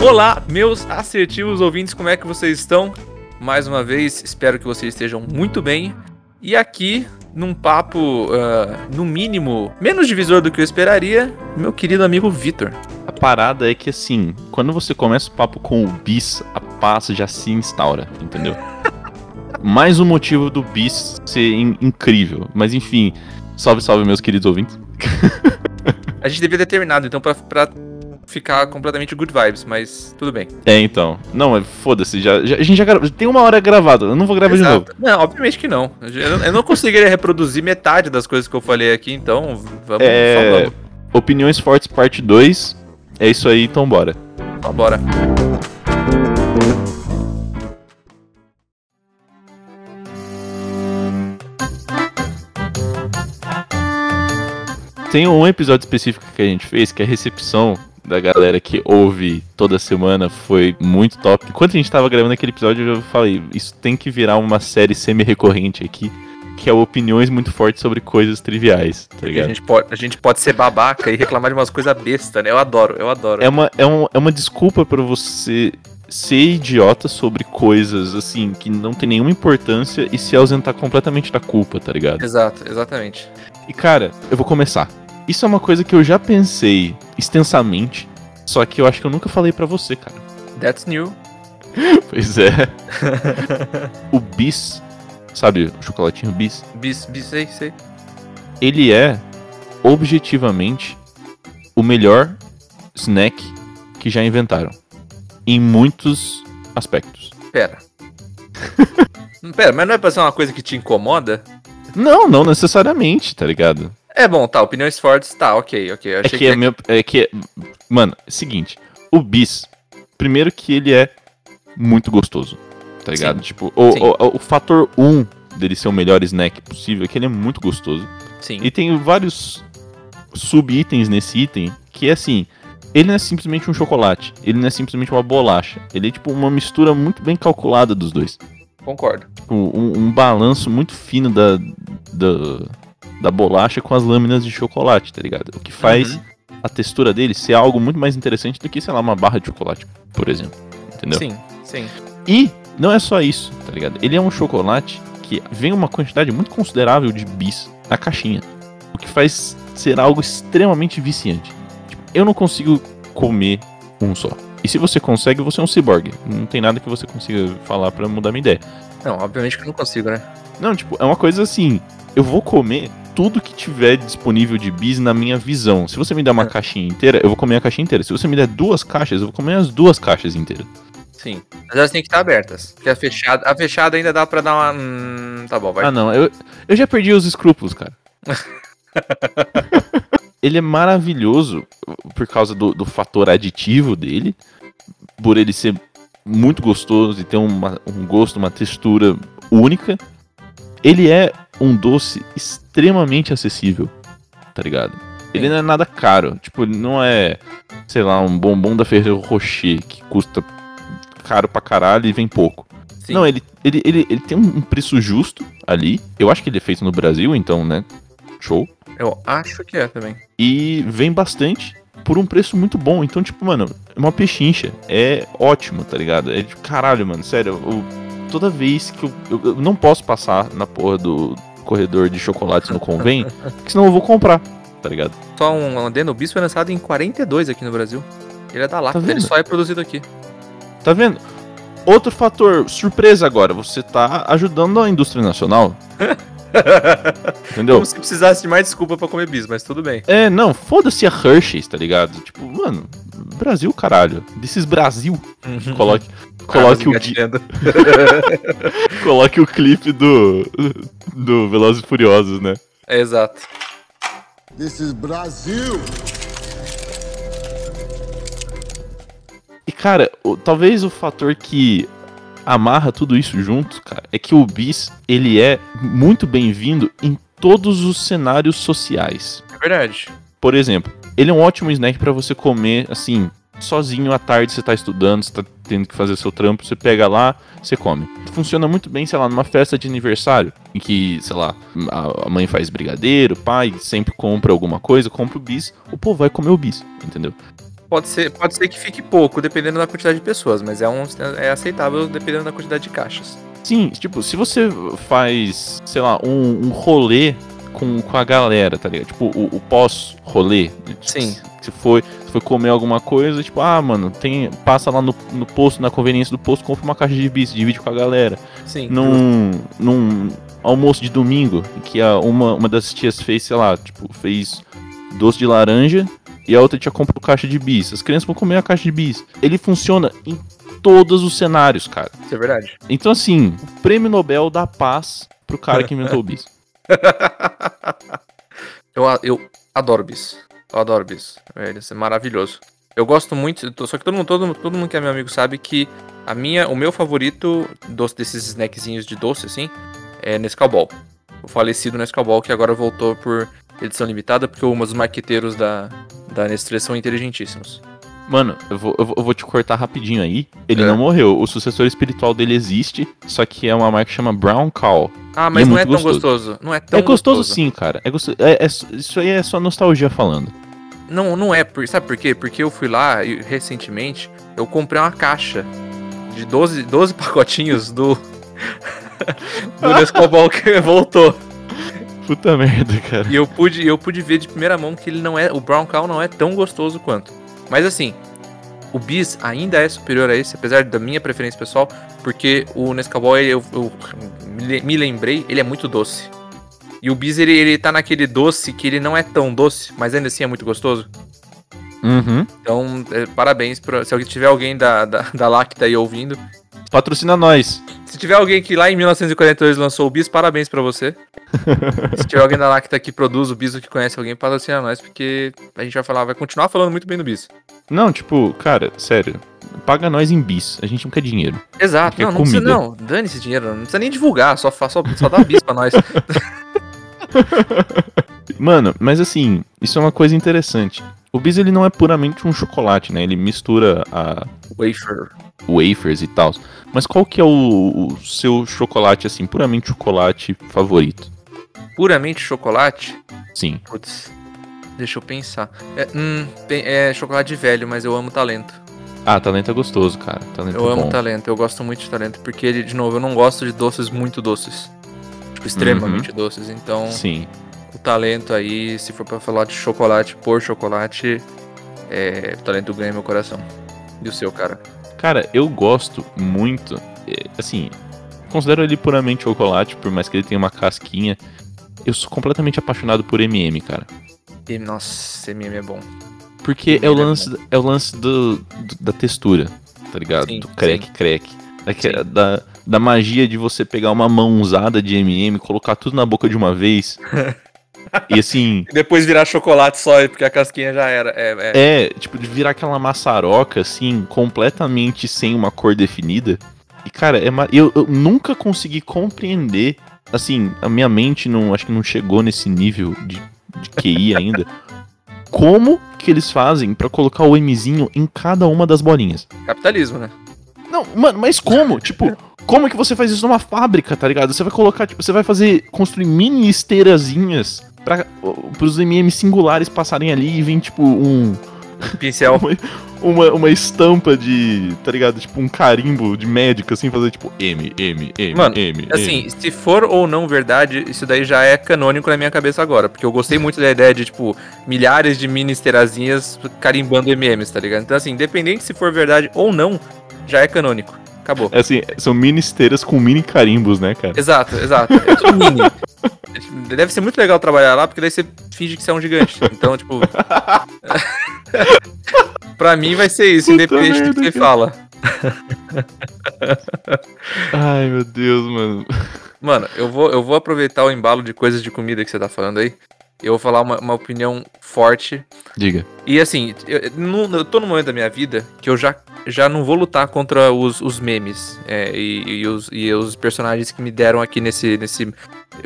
Olá, meus assertivos ouvintes, como é que vocês estão? Mais uma vez, espero que vocês estejam muito bem. E aqui, num papo, uh, no mínimo, menos divisor do que eu esperaria, meu querido amigo Vitor. A parada é que, assim, quando você começa o papo com o bis, a paz já se instaura, entendeu? Mais um motivo do bis ser in incrível. Mas enfim, salve, salve, meus queridos ouvintes. A gente devia ter terminado, então, pra, pra ficar completamente good vibes, mas tudo bem. É, então. Não, é foda-se, já, já, a gente já gravou. Tem uma hora gravada, eu não vou gravar Exato. de novo. Não, obviamente que não. Eu, eu, não conseguiria reproduzir metade das coisas que eu falei aqui, então vamos, é... vamos. Opiniões Fortes, parte 2. É isso aí, então bora. Então bora. Tem um episódio específico que a gente fez, que é a recepção da galera que ouve toda semana foi muito top. Enquanto a gente tava gravando aquele episódio, eu falei, isso tem que virar uma série semi-recorrente aqui, que é opiniões muito fortes sobre coisas triviais, tá ligado? A gente, pode, a gente pode ser babaca e reclamar de umas coisas bestas, né? Eu adoro, eu adoro. É uma, é um, é uma desculpa para você ser idiota sobre coisas assim que não tem nenhuma importância e se ausentar completamente da culpa, tá ligado? Exato, exatamente. E cara, eu vou começar. Isso é uma coisa que eu já pensei extensamente, só que eu acho que eu nunca falei para você, cara. That's new. pois é. o bis, sabe, o chocolatinho bis? Bis, bis, sei, sei. Ele é objetivamente o melhor snack que já inventaram. Em muitos aspectos. Pera. Pera, mas não é pra ser uma coisa que te incomoda? Não, não necessariamente, tá ligado? É bom, tá, opiniões fortes, tá, ok, ok. É que, que é, meu, é que, mano, é seguinte, o bis, primeiro que ele é muito gostoso, tá ligado? Sim. Tipo, o, o, o, fator 1 um dele ser o melhor snack possível é que ele é muito gostoso. Sim. E tem vários sub-itens nesse item que é assim, ele não é simplesmente um chocolate, ele não é simplesmente uma bolacha, ele é tipo uma mistura muito bem calculada dos dois. Concordo. Tipo, um, um balanço muito fino da, da da bolacha com as lâminas de chocolate, tá ligado? O que faz uhum. a textura dele ser algo muito mais interessante do que, sei lá, uma barra de chocolate, por exemplo. Entendeu? Sim, sim. E não é só isso, tá ligado? Ele é um chocolate que vem uma quantidade muito considerável de bis na caixinha. O que faz ser algo extremamente viciante. Tipo, eu não consigo comer um só. E se você consegue, você é um cyborg. Não tem nada que você consiga falar para mudar minha ideia. Não, obviamente que eu não consigo, né? Não, tipo, é uma coisa assim. Eu vou comer tudo que tiver disponível de bis na minha visão. Se você me der uma é. caixinha inteira, eu vou comer a caixinha inteira. Se você me der duas caixas, eu vou comer as duas caixas inteiras. Sim. Mas elas têm que estar abertas. Porque a fechada, a fechada ainda dá pra dar uma. Hum, tá bom, vai. Ah, não. Eu, eu já perdi os escrúpulos, cara. ele é maravilhoso por causa do, do fator aditivo dele. Por ele ser muito gostoso e ter uma, um gosto, uma textura única. Ele é um doce extremamente acessível, tá ligado? Ele não é nada caro. Tipo, ele não é, sei lá, um bombom da Ferreiro Rocher que custa caro pra caralho e vem pouco. Sim. Não, ele, ele, ele, ele tem um preço justo ali. Eu acho que ele é feito no Brasil, então, né? Show. Eu acho que é também. E vem bastante por um preço muito bom. Então, tipo, mano, é uma pechincha. É ótimo, tá ligado? É de caralho, mano. Sério, eu, toda vez que eu, eu, eu, não posso passar na porra do corredor de chocolates no Convém, porque senão eu vou comprar, tá ligado? Só um adendo, o Bis foi lançado em 42 aqui no Brasil. Ele é da Lacta, tá ele só é produzido aqui. Tá vendo? Outro fator, surpresa agora, você tá ajudando a indústria nacional. Entendeu? Como se precisasse de mais desculpa pra comer bis, mas tudo bem. É, não, foda-se a Hershey's, tá ligado? Tipo, mano, Brasil, caralho. This is Brasil. Uhum. Coloque, coloque o coloque o clipe do do Velozes e Furiosos, né? É, exato. This is Brasil. E cara, o, talvez o fator que amarra tudo isso junto, cara, é que o bis, ele é muito bem-vindo em todos os cenários sociais. É verdade. Por exemplo, ele é um ótimo snack para você comer, assim, sozinho à tarde, você tá estudando, você tá tendo que fazer seu trampo, você pega lá, você come. Funciona muito bem, sei lá, numa festa de aniversário, em que, sei lá, a a mãe faz brigadeiro, pai sempre compra alguma coisa, compra o bis, o povo vai comer o bis, entendeu? Pode ser, pode ser que fique pouco, dependendo da quantidade de pessoas, mas é, um, é aceitável dependendo da quantidade de caixas. Sim, tipo, se você faz, sei lá, um, um rolê com, com a galera, tá ligado? Tipo, o, o pós-rolê. Sim. Se foi, se foi comer alguma coisa, tipo, ah, mano, tem, passa lá no, no posto, na conveniência do posto, compra uma caixa de bis, divide com a galera. Sim. Num, num almoço de domingo, que a, uma, uma das tias fez, sei lá, tipo, fez doce de laranja e a outra tia comprou caixa de bis. As crianças vão comer a caixa de bis. Ele funciona em todos os cenários, cara. Isso é verdade. Então, assim, o prêmio Nobel da Paz pro cara que inventou o bis. eu, eu adoro bis. Eu adoro bis. Velho, isso é maravilhoso. Eu gosto muito, só que todo mundo, todo, todo mundo que é meu amigo sabe que a minha, o meu favorito doce, desses snackzinhos de doce, assim, é Nescau Ball. O falecido Nescau Ball, que agora voltou por edição limitada, porque os marqueteiros da, da Nestlé são inteligentíssimos. Mano, eu vou, eu vou- te cortar rapidinho aí. Ele É. não morreu. O sucessor espiritual dele existe, só que é uma marca que chama Brown Cow. Ah, mas é não é tão gostoso. Não é tão é gostoso, sim, cara. É gostoso. É- é- isso aí é só nostalgia falando. Não, não é. Por, sabe por quê? Porque eu fui lá e recentemente eu comprei uma caixa de 12, 12 pacotinhos do. do Nescau Ball que voltou. Puta merda, cara. E eu pude, eu pude ver de primeira mão que ele não é. O Brown Cow não é tão gostoso quanto. Mas assim, o Bis ainda é superior a esse, apesar da minha preferência pessoal, porque o Nescau Ball, eu, eu me le- me lembrei, ele é muito doce. E o Bis, ele, ele tá naquele doce que ele não é tão doce, mas ainda assim é muito gostoso. Uhum. Então, é, parabéns. Pra, se alguém tiver alguém da, da, da Lacta aí ouvindo. Patrocina nós. Se tiver alguém que lá em 1942 lançou o Bis, parabéns pra você. se tiver alguém da Lacta que produz o Bis ou que conhece alguém, patrocina nós, porque a gente vai falar, vai continuar falando muito bem do Bis. Não, tipo, cara, sério. Paga nós em bis. A gente não quer dinheiro. Exato, é não, não precisa, não. Dane esse dinheiro, não precisa nem divulgar, só, só, só dá Bis pra nós. Mano, mas assim, isso é uma coisa interessante. O bis ele não é puramente um chocolate, né? Ele mistura a Wafer. wafers e tal. Mas qual que é o, o seu chocolate, assim, puramente chocolate favorito? Puramente chocolate? Sim. Putz, deixa eu pensar. É, hum, tem- é chocolate velho, mas eu amo talento. Ah, talento é gostoso, cara. Talento Eu é amo bom. talento, eu gosto muito de talento, porque ele, de novo, eu não gosto de doces muito doces. Tipo, extremamente doces. Então, Sim. O talento aí, se for pra falar de chocolate por chocolate, é, o talento ganha meu coração. E o seu, cara? Cara, eu gosto muito. é, Assim, considero ele puramente chocolate, por mais que ele tenha uma casquinha. Eu sou completamente apaixonado por MM, cara. E, nossa, MM é bom. Porque é o é lance, é o lance do, do- da textura, tá ligado? Sim, do crack, sim. crack. Daque- Sim. Da, da magia de você pegar uma mão usada de MM, colocar tudo na boca de uma vez. e assim, E depois virar chocolate só, porque a casquinha já era. É, é. é, tipo, de virar aquela maçaroca, assim, completamente sem uma cor definida. E, cara, é ma- eu, eu nunca consegui compreender, assim, a minha mente não, acho que não chegou nesse nível de, de QI ainda. Como que eles fazem pra colocar o Mzinho em cada uma das bolinhas? Capitalismo, né? Não, mano, mas como? tipo, como é que você faz isso numa fábrica, tá ligado? Você vai colocar, tipo, você vai fazer, construir mini esteirazinhas para os MM singulares passarem ali e vir, tipo, um, Pincel. uma, uma estampa de, tá ligado? Tipo, um carimbo de médico, assim, fazer, tipo, M, M, M, Mano, M, Assim, M. se for ou não verdade, isso daí já é canônico na minha cabeça agora. Porque eu gostei muito da ideia de, tipo, milhares de mini esterazinhas carimbando MMs, tá ligado? Então, assim, independente se for verdade ou não, já é canônico. Acabou. É Assim, são mini esteiras com mini carimbos, né, cara? Exato, exato. É tipo mini. É tipo- Deve ser muito legal trabalhar lá, porque daí você finge que você é um gigante. Então, tipo. pra mim vai ser isso, Puta independente do que merda, você fala. Ai, meu Deus, mano. Mano, eu vou, eu vou aproveitar o embalo de coisas de comida que você tá falando aí. Eu vou falar uma, uma opinião forte. Diga. E assim, eu, eu tô num momento da minha vida que eu já, já não vou lutar contra os, os memes é, e, e os, e os personagens que me deram aqui nesse, nesse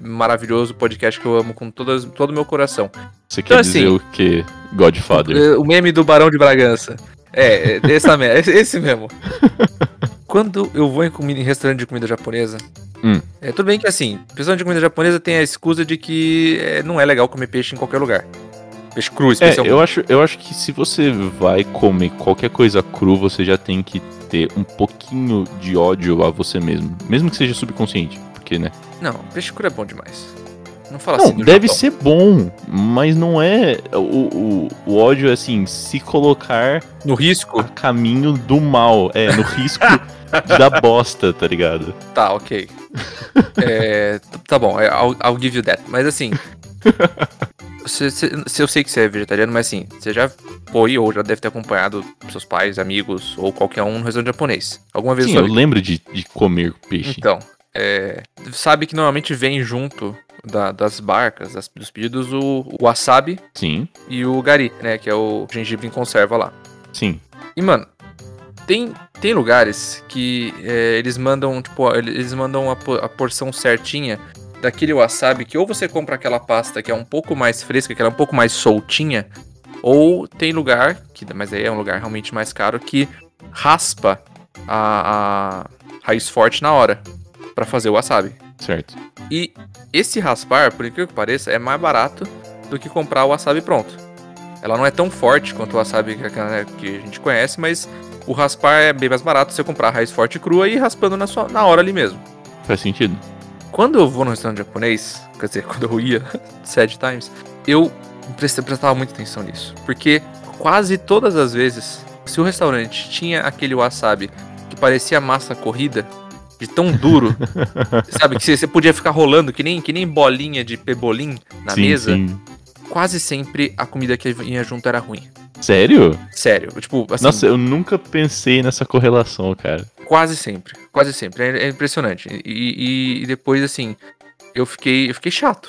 maravilhoso podcast que eu amo com todas, todo o meu coração. Você quer Então, dizer assim, o quê? Godfather. O meme do Barão de Bragança. É, é dessa me- esse mesmo. Quando eu vou em, comida, em restaurante de comida japonesa, Hum. é tudo bem que assim, restaurante de comida japonesa tem a excusa de que é, não é legal comer peixe em qualquer lugar. Peixe cru, É, especialmente. eu acho, eu acho que se você vai comer qualquer coisa cru, você já tem que ter um pouquinho de ódio a você mesmo. Mesmo que seja subconsciente. Porque, né? Não, peixe cru é bom demais. Não fala Não, assim do deve Japão. ser bom, mas não é. O, o, o ódio é assim, se colocar No risco? a caminho do mal. É, no risco da bosta, tá ligado? Tá, ok. É, tá bom, é, I'll, I'll give you that. Mas assim. se, se- se eu sei que você é vegetariano, mas assim, você já foi ou já deve ter acompanhado seus pais, amigos ou qualquer um no restaurante japonês. Alguma vez Sim, eu lembro de, de comer peixe. Então, é, sabe que normalmente vem junto da- das barcas, das- dos pedidos, o, o wasabi Sim, e o gari, né? Que é o gengibre em conserva lá. sim. E, mano, tem, tem lugares que é, eles mandam, tipo, eles mandam a, a porção certinha daquele wasabi que ou você compra aquela pasta que é um pouco mais fresca, que ela é um pouco mais soltinha, ou tem lugar, que, mas aí é um lugar realmente mais caro, que raspa a, a raiz forte na hora pra fazer o wasabi. Certo. E esse raspar, por incrível que pareça, é mais barato do que comprar o wasabi pronto. Ela não é tão forte quanto o wasabi que, a gente conhece, mas o raspar é bem mais barato você comprar a raiz forte crua e ir raspando na, sua, na hora ali mesmo. Faz sentido. Quando eu vou no restaurante japonês, quer dizer, quando eu ia, sad times, eu prestava muita atenção nisso. Porque quase todas as vezes, se o restaurante tinha aquele wasabi que parecia massa corrida, de tão duro, sabe, que você- podia ficar rolando que nem, que nem bolinha de pebolim na sim, mesa, sim. quase sempre a comida que vinha junto era ruim. Sério? Sério, tipo, assim, Nossa, eu nunca pensei nessa correlação, cara. Quase sempre, quase sempre. É, é impressionante. E, e- e depois, assim, eu fiquei, eu fiquei chato.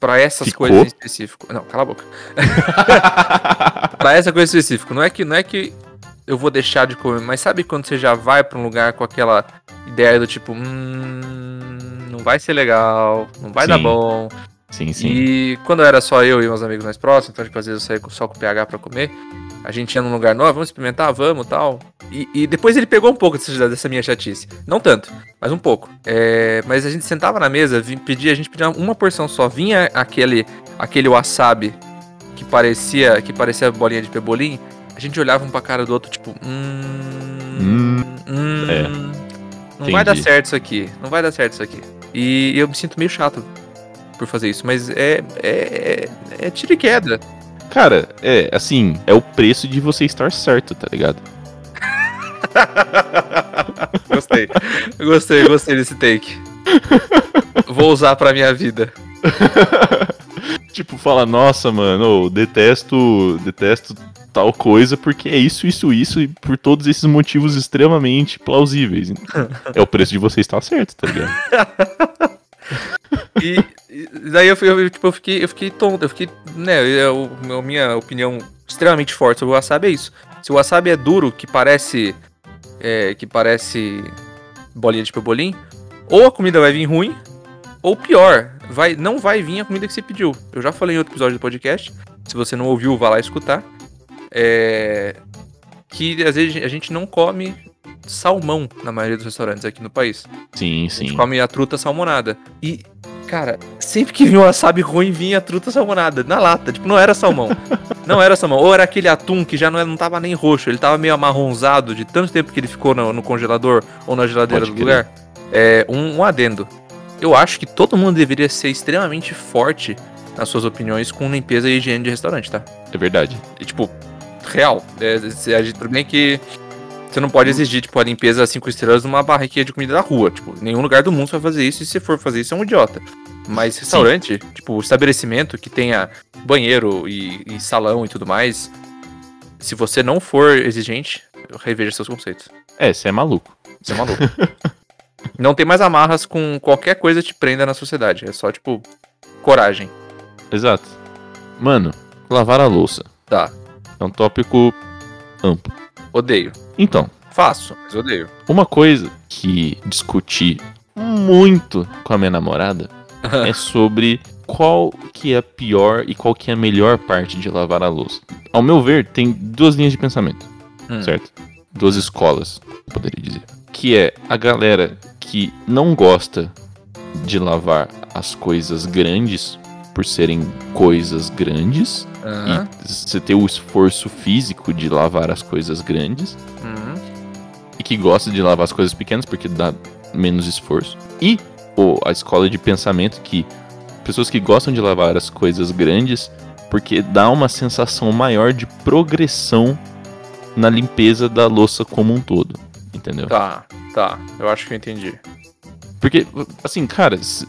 Pra essas Ficou? coisas em específico. Não, cala a boca. pra essa coisa específica. Não é que, não é que eu vou deixar de comer, mas sabe quando você já vai pra um lugar com aquela ideia do tipo, hum, não vai ser legal, não vai dar Sim. bom. Sim, sim. E quando era só eu e meus amigos mais próximos, então, tipo, às vezes eu saía só com o PH pra comer, a gente ia num lugar novo, vamos experimentar, vamos tal. E, e depois ele pegou um pouco dessa, dessa minha chatice. Não tanto, mas um pouco. É, mas a gente sentava na mesa, pedia, a gente pedia uma porção só. Vinha aquele, aquele wasabi que parecia, que parecia bolinha de pebolim. A gente olhava um pra cara do outro, tipo, hum. Hum, hum, é. Não vai dar Entendi. certo isso aqui. Não vai dar certo isso aqui. E eu me sinto meio chato por fazer isso, mas é, é, é tiro e queda. Cara, é, assim, é o preço de você estar certo, tá ligado? Gostei. gostei, gostei desse take. Vou usar pra minha vida. tipo, fala, nossa, mano, eu detesto, detesto tal coisa porque é isso, isso, isso e por todos esses motivos extremamente plausíveis. É o preço de você estar certo, tá ligado? E, e daí eu, eu, tipo, eu fiquei, eu fiquei tonto, eu fiquei, né, eu, a minha opinião extremamente forte sobre o wasabi é isso. Se o wasabi é duro, que parece, é, que parece bolinha de pebolim, ou a comida vai vir ruim, ou pior, vai, não vai vir a comida que você pediu. Eu já falei em outro episódio do podcast, se você não ouviu, vá lá escutar, é, que às vezes a gente não come salmão na maioria dos restaurantes aqui no país. Sim, A gente sim. come a truta salmonada. E, cara, sempre que vinha um wasabi ruim, vinha a truta salmonada. Na lata. Tipo, não era salmão. não era salmão. Ou era aquele atum que já não, não tava nem roxo. Ele tava meio amarronzado de tanto tempo que ele ficou no, no congelador ou na geladeira Pode do crer. lugar. É, um, um adendo. Eu acho que todo mundo deveria ser extremamente forte nas suas opiniões com limpeza e higiene de restaurante, tá? É verdade. E, tipo, real. É, a gente, bem que você não pode exigir, tipo, a limpeza 5 estrelas numa barraquinha de comida da rua. Tipo, nenhum lugar do mundo vai fazer isso. E se for fazer isso, é um idiota. Mas restaurante, tipo, estabelecimento que tenha banheiro e, e salão e tudo mais. Se você não for exigente, reveja seus conceitos. É, você é maluco. Você é maluco. não tem mais amarras com qualquer coisa que te prenda na sociedade. É só, tipo, coragem. Exato. Mano, lavar a louça Tá. É um tópico amplo. Odeio. Então, Faço, mas odeio. uma coisa que discuti muito com a minha namorada é sobre qual que é a pior e qual que é a melhor parte de lavar a louça. Ao meu ver, tem duas linhas de pensamento. Hum. certo? Duas escolas, eu poderia dizer. Que é a galera que não gosta de lavar as coisas grandes por serem coisas grandes Aham. e você ter o esforço físico de lavar as coisas grandes Uhum. e que gosta de lavar as coisas pequenas porque dá menos esforço. E ou a escola de pensamento que pessoas que gostam de lavar as coisas grandes porque dá uma sensação maior de progressão na limpeza da louça como um todo, entendeu? Tá, tá. Eu acho que eu entendi. Porque, assim, cara, se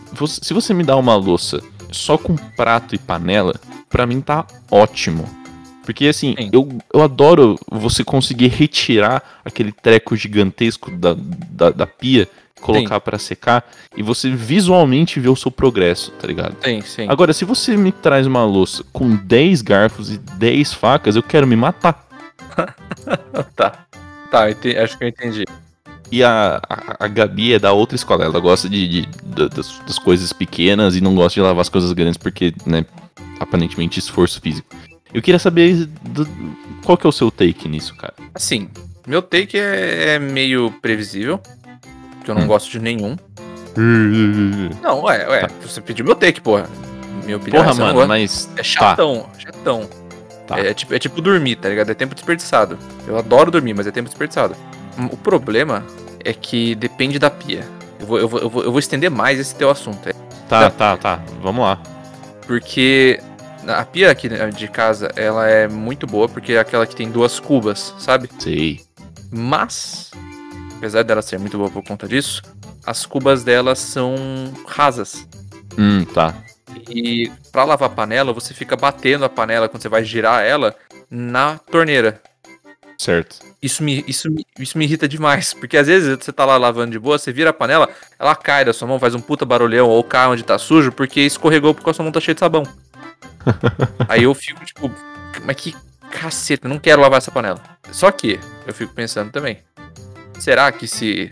você me dá uma louça só com prato e panela, pra mim tá ótimo. Porque, assim, Sim. eu, eu adoro você conseguir retirar aquele treco gigantesco da, da, da pia, colocar pra secar, e você visualmente ver o seu progresso, tá ligado? Sim, sim. Agora, se você me traz uma louça com 10 garfos e 10 facas, eu quero me matar. Tá. Tá, acho que eu entendi. E a, a, a Gabi é da outra escola, ela gosta de, de- da- das, das coisas pequenas e não gosta de lavar as coisas grandes porque, né, aparentemente esforço físico. Eu queria saber do- qual que é o seu take nisso, cara. Assim, meu take é, é meio previsível. Que eu não Hum. gosto de nenhum. Não, ué, ué. Você pediu meu take, porra. Minha opinião Porra, é mano, mas. É chatão, chatão. Tá. É, é tipo, é tipo dormir, tá ligado? É tempo desperdiçado. Eu adoro dormir, mas é tempo desperdiçado. O problema é que depende da pia. Eu vou, eu vou, eu vou, eu vou estender mais esse teu assunto. Tá, tá, tá. Vamos lá. Porque a pia aqui de casa, ela é muito boa, porque é aquela que tem duas cubas, sabe? Sei. Mas, apesar dela ser muito boa por conta disso, as cubas dela são rasas. Hum, tá. E pra lavar a panela, você fica batendo a panela quando você vai girar ela na torneira. Certo. Isso me, isso, isso me irrita demais, porque às vezes você tá lá lavando de boa, você vira a panela, ela cai da sua mão, faz um puta barulhão, ou cai onde tá sujo, porque escorregou porque a sua mão tá cheia de sabão. Aí eu fico tipo, mas que caceta, não quero lavar essa panela. Só que, eu fico pensando também, será que se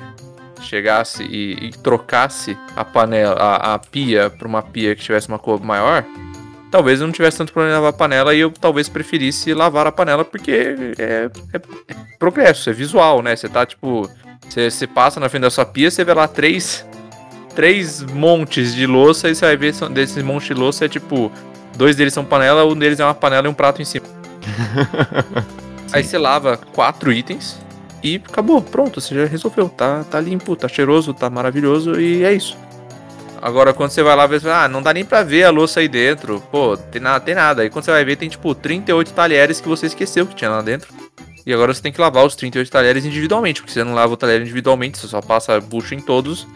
chegasse e, e trocasse a panela, a, a pia pra uma pia que tivesse uma cor maior, talvez eu não tivesse tanto problema em lavar a panela e eu talvez preferisse lavar a panela porque é, é progresso, é visual, né? Você tá tipo. Você, você passa na frente da sua pia, você vê lá três. Três montes de louça e você vai ver são, desses montes de louça é tipo. Dois deles são panela, um deles é uma panela e um prato em cima. Aí você lava quatro itens e acabou, pronto, você já resolveu. Tá, tá limpo, tá cheiroso, tá maravilhoso e é isso. Agora quando você vai lá ver, ah, não dá nem pra ver a louça aí dentro. Pô, tem nada, tem nada. Aí quando você vai ver, tem tipo 38 talheres que você esqueceu que tinha lá dentro. E agora você tem que lavar os 38 talheres individualmente, porque você não lava o talher individualmente, você só passa bucho em todos.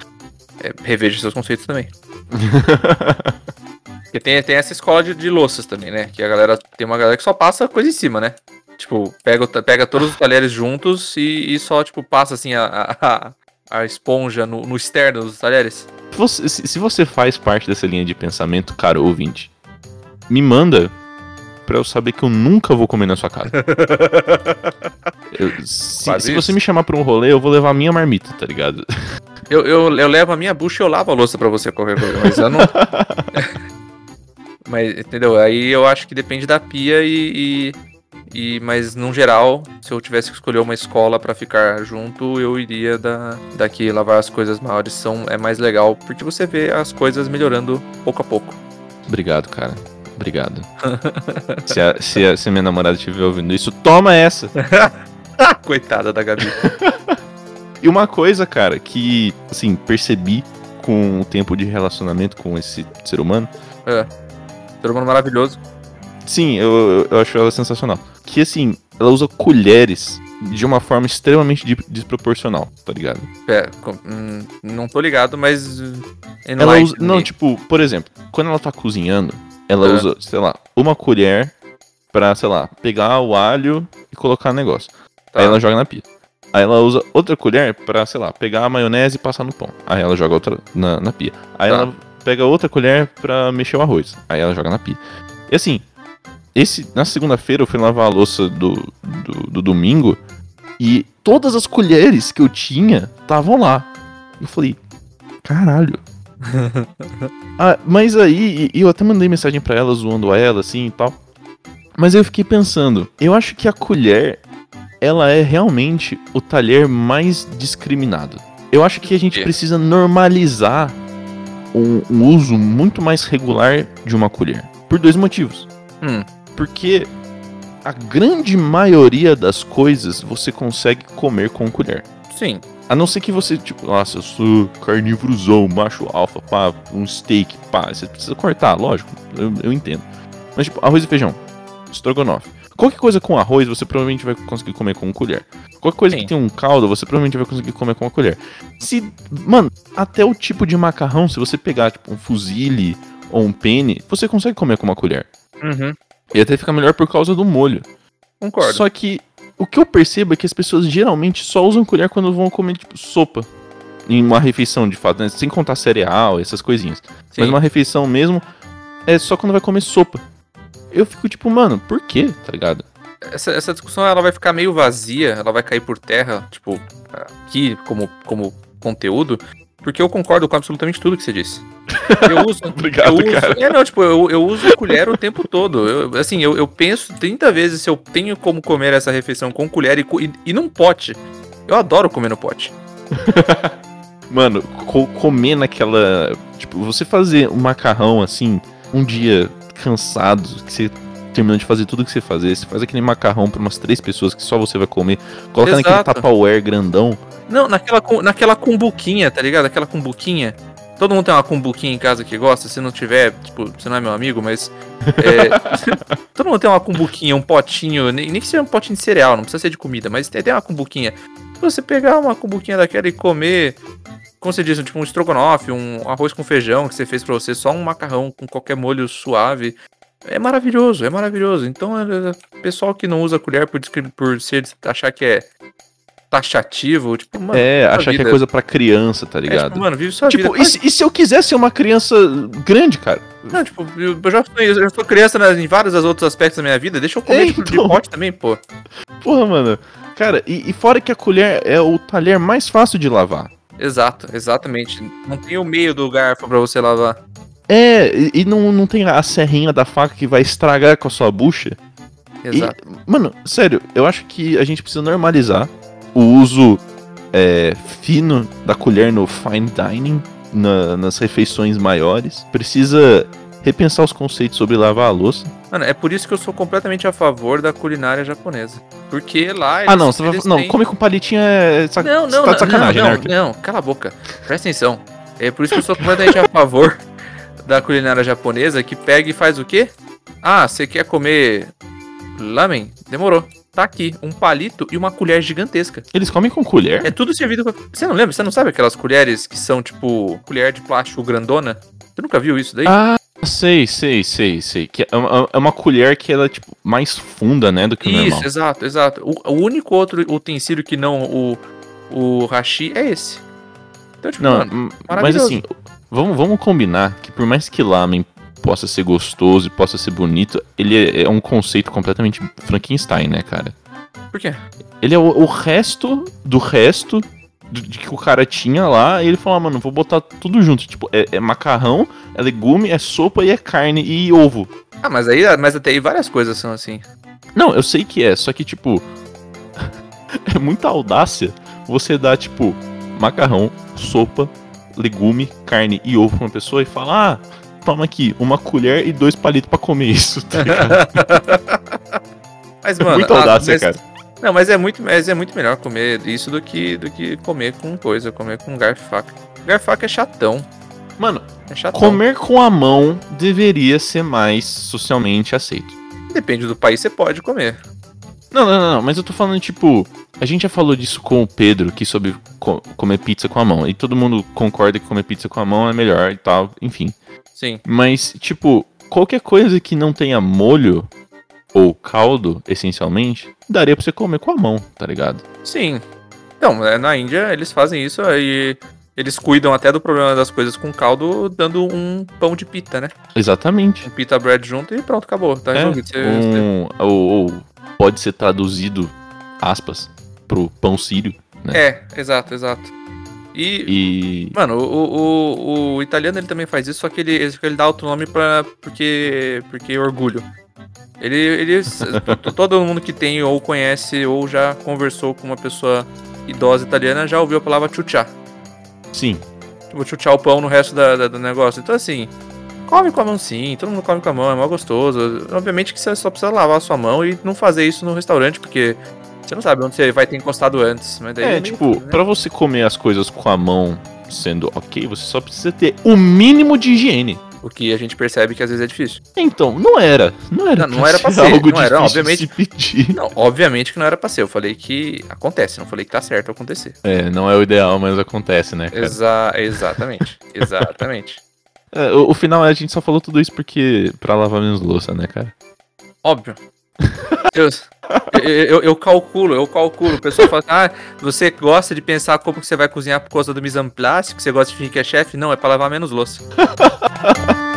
É, reveja seus conceitos também. Porque tem, tem essa escola de, de louças também, né? Que a galera. Tem uma galera que só passa coisa em cima, né? Tipo, pega, pega todos os talheres juntos e, e só, tipo, passa assim a, a, a esponja no, no externo dos talheres. Você- se, você faz parte dessa linha de pensamento, cara, ouvinte, me manda pra eu saber que eu nunca vou comer na sua casa. Eu- se se você me chamar pra um rolê, eu vou levar a minha marmita, tá ligado? Eu, eu, eu levo a minha bucha e eu lavo a louça pra você coisa, mas eu não. mas, entendeu? Aí eu acho que depende da pia e. e, e- mas, no geral, se eu tivesse que escolher uma escola pra ficar junto, eu iria da, daqui lavar as coisas maiores. São, é mais legal, porque você vê as coisas melhorando pouco a pouco. Obrigado, cara. Obrigado. se, a, se, a, se minha namorada estiver ouvindo isso, toma essa! Coitada da Gabi. E uma coisa, cara, que, assim, percebi com o tempo de relacionamento com esse ser humano. Ser humano maravilhoso. Sim, eu, eu, acho ela sensacional. Que, assim, ela usa colheres de uma forma extremamente desproporcional, tá ligado? É, hum, não tô ligado, mas. uh, Ela usa. Não, tipo, por exemplo, quando ela tá cozinhando, ela É. usa, sei lá, uma colher pra, sei lá, pegar o alho e colocar no negócio. Tá. Aí ela joga na pia. Aí ela usa outra colher pra, sei lá, pegar a maionese e passar no pão. Aí ela joga outra na, na pia. Aí Tá. ela pega outra colher pra mexer o arroz. Aí ela joga na pia. E assim, esse, na segunda-feira eu fui lavar a louça do, do, do domingo e todas as colheres que eu tinha estavam lá. Eu falei, caralho. Ah, mas aí, e eu até mandei mensagem pra ela, zoando ela, assim e tal. Mas eu fiquei pensando, eu acho que a colher ela é realmente o talher mais discriminado. Eu acho que a gente quê? precisa normalizar um, um uso muito mais regular de uma colher. Por dois motivos. Hum. Porque a grande maioria das coisas você consegue comer com colher. Sim. A não ser que você, tipo, nossa, eu sou carnívorozão, macho alfa, pá, um steak, pá. Você precisa cortar, lógico, eu, eu entendo. Mas, tipo, arroz e feijão, estrogonofe. Qualquer coisa com arroz você provavelmente vai conseguir comer com uma colher. Qualquer coisa Sim. que tem um caldo você provavelmente vai conseguir comer com uma colher. Se, mano, até o tipo de macarrão, se você pegar, tipo, um fusilli ou um penne, você consegue comer com uma colher. Uhum. E até fica melhor por causa do molho. Concordo. Só que o que eu percebo é que as pessoas geralmente só usam colher quando vão comer, tipo, sopa. Em uma refeição, de fato, né? sem contar cereal, essas coisinhas. Sim. Mas uma refeição mesmo é só quando vai comer sopa. Eu fico tipo, mano, por quê? Tá ligado? essa, essa discussão ela vai ficar meio vazia, ela vai cair por terra, tipo, aqui como, como conteúdo, porque eu concordo com absolutamente tudo que você disse. Eu uso. Obrigado, eu uso, cara. É, não, tipo, eu, eu uso colher o tempo todo. Eu, assim, eu, eu penso 30 vezes se eu tenho como comer essa refeição com colher e, e, e num pote. Eu adoro comer no pote. Mano, co- comer naquela. Tipo, você fazer um macarrão assim, um dia cansado, que você terminou de fazer tudo que você fazer, você faz aquele macarrão pra umas três pessoas que só você vai comer, coloca naquele Exato. Tupperware grandão. Não, naquela, naquela cumbuquinha, tá ligado? Aquela cumbuquinha. Todo mundo tem uma cumbuquinha em casa que gosta. Se não tiver, tipo, você não é meu amigo, mas. é, todo mundo tem uma cumbuquinha, um potinho. Nem, nem que seja um potinho de cereal, não precisa ser de comida, mas tem, tem uma cumbuquinha. Se você pegar uma cumbuquinha daquela e comer, como você disse, tipo um estrogonofe, um arroz com feijão que você fez pra você, só um macarrão com qualquer molho suave. É maravilhoso, é maravilhoso. Então, é, é, pessoal que não usa colher por, por ser, achar que é taxativo, tipo, mano, é, achar que é vida. coisa pra criança, tá É, ligado? tipo, mano, vive sua Tipo, vida. e, se- e se eu quisesse ser uma criança grande, cara? Não, tipo, eu já, eu já sou criança né, em vários outros aspectos da minha vida. Deixa eu comer É, tipo, de então. pote também, pô. Porra, mano. Cara, e, e fora que a colher é o talher mais fácil de lavar. Exato, exatamente. Não tem o meio do garfo pra você lavar. É, e, e não, não tem a serrinha da faca que vai estragar com a sua bucha. Exato. E, mano, sério, eu acho que a gente precisa normalizar o uso é, fino da colher no fine dining, na- nas refeições maiores. Precisa repensar os conceitos sobre lavar a louça. Mano, é por isso que eu sou completamente a favor da culinária japonesa. Porque lá eles, ah, não, você vai, eles não, têm- come com palitinho é. Sac, Não, não, tá não, de sacanagem, não, né, não, Arthur? não, cala a boca. Presta atenção. É por isso que eu sou completamente a favor da culinária japonesa que pega e faz o quê? Ah, você quer comer lamen? Demorou. Tá aqui, um palito e uma colher gigantesca. Eles comem com colher? É tudo servido com. Você não lembra? Você não sabe aquelas colheres que são tipo colher de plástico grandona? Você nunca viu isso daí? Ah, sei, sei, sei, sei. Que é, uma, é uma colher que ela é, tipo, mais funda, né, do que o isso, normal. exato, exato. O, o único outro utensílio que não o, o hashi é esse. Então, tipo, Não, mano, hum, mas assim, vamos, vamos combinar que por mais que lamen possa ser gostoso e possa ser bonito, ele é, é um conceito completamente Frankenstein, né, cara? por quê? Ele é o, o resto do resto do- de que o cara tinha lá, e ele falou, ah, mano, vou botar tudo junto. Tipo, é, é macarrão, é legume, é sopa e é carne e ovo. Ah, mas aí, mas até aí várias coisas são assim. Não, eu sei que é, só que, tipo. é muita audácia você dar, tipo, macarrão, sopa, legume, carne e ovo pra uma pessoa e falar, ah, toma aqui, uma colher e dois palitos pra comer isso, tá? Mas, É mano. muita ah, audácia, mas- cara. Não, mas é muito, mas é muito melhor comer isso do que, do que comer com coisa, comer com garfo e faca. Garfo e faca é chatão. Mano, É chatão. comer com a mão deveria ser mais socialmente aceito. Depende do país, você pode comer. Não, não, não, não, mas eu tô falando, tipo, a gente já falou disso com o Pedro, que sobre co- comer pizza com a mão. E todo mundo concorda que comer pizza com a mão é melhor e tal, enfim. Sim. Mas, tipo, qualquer coisa que não tenha molho ou caldo, essencialmente, daria pra você comer com a mão, tá ligado? Sim. Então, na Índia eles fazem isso aí. Eles cuidam até do problema das coisas com caldo, dando um pão de pita, né? Exatamente. Um pita bread junto e pronto, acabou. Tá É. Você- um, ou, ou pode ser traduzido, aspas, pro pão sírio, né? É, exato, exato. E, E. mano, o, o, o italiano ele também faz isso, só que ele, ele dá outro nome pra, porque, porque orgulho. Ele, ele todo mundo que tem ou conhece ou já conversou com uma pessoa idosa italiana já ouviu a palavra chuchá. Sim. Tipo, chuchar o pão no resto da, da- do negócio. Então, assim, come com a mão sim, todo mundo come com a mão, é mó gostoso. Obviamente que você só precisa lavar a sua mão e não fazer isso no restaurante, porque você não sabe onde você vai ter encostado antes. Mas daí É, meio tipo, né? pra você comer as coisas com a mão sendo ok, você só precisa ter o mínimo de higiene. O que a gente percebe que às vezes é difícil. Então, não era. Não era, Não, não era pra ser, algo não era, obviamente. de se pedir. Não, obviamente que não era pra ser. Eu falei que acontece, não falei que tá certo acontecer. É, não é o ideal, mas acontece, né, cara? Exa exatamente. exatamente. É, o, o final a gente só falou tudo isso porque pra lavar menos louça, né, cara? Óbvio. Deus, eu, eu, eu calculo, eu calculo. O pessoal fala assim, ah, você gosta de pensar como que você vai cozinhar por causa do mise en place, que você gosta de fingir que é chefe? Não, é pra lavar menos louça.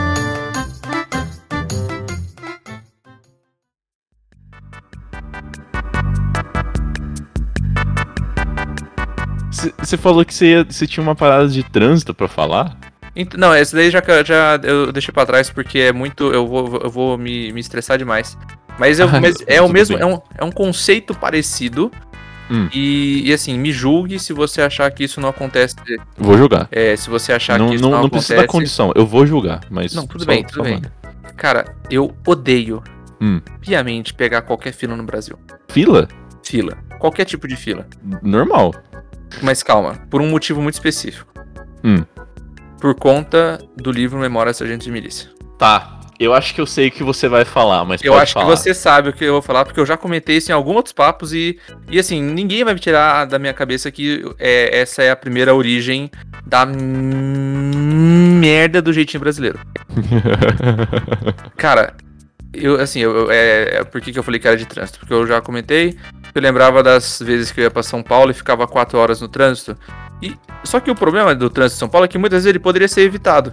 Você falou que você tinha uma parada de trânsito pra falar? Não, esse daí já, já eu deixei pra trás porque é muito. Eu vou, eu vou me, me estressar demais. Mas, eu, mas é o mesmo, é um, é um conceito parecido. Hum. E, e assim, me julgue se você achar que isso não acontece. Vou julgar. É, se você achar Não, que isso não, não, não acontece. precisa da condição, eu vou julgar, mas. Não, tudo só- bem, tudo bem. Cara, eu odeio Hum. piamente pegar qualquer fila no Brasil. Fila? Fila. Qualquer tipo de fila. Normal. Mas calma, por um motivo muito específico. Hum. Por conta do livro Memórias Sargento de Milícia. Tá. Eu acho que eu sei o que você vai falar, mas Eu acho falar. que você sabe o que eu vou falar, porque eu já comentei isso em alguns outros papos e, e assim, ninguém vai me tirar da minha cabeça que é, essa é a primeira origem da merda do jeitinho brasileiro. Cara, eu, assim, eu, eu- é, é por que, que eu falei que era de trânsito? Porque eu já comentei, eu lembrava das vezes que eu ia pra São Paulo e ficava quatro horas no trânsito. E, só que o problema do trânsito de São Paulo é que muitas vezes ele poderia ser evitado.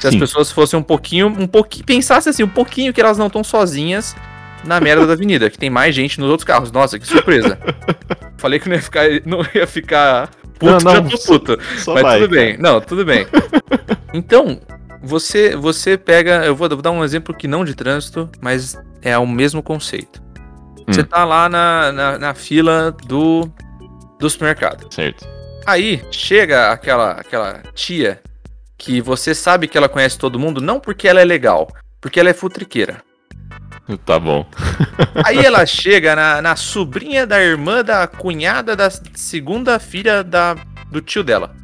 Se as Sim. pessoas fossem um pouquinho, um pouquinho, pensassem assim, um pouquinho que elas não estão sozinhas na merda da avenida, que tem mais gente nos outros carros. Nossa, que surpresa. Falei que não ia ficar, não ia ficar puto, Não, já não, tô só- puto. Só Mas vai, tudo bem. cara. Não, tudo bem. Então, você você pega, eu vou, vou dar um exemplo que não de trânsito, mas é o mesmo conceito. Você Hum. tá lá na, na, na fila do, do supermercado. Certo. Aí chega aquela, aquela tia que você sabe que ela conhece todo mundo, não porque ela é legal, porque ela é futriqueira. Tá bom. Aí ela chega na, na sobrinha da irmã da cunhada da segunda filha da, do tio dela.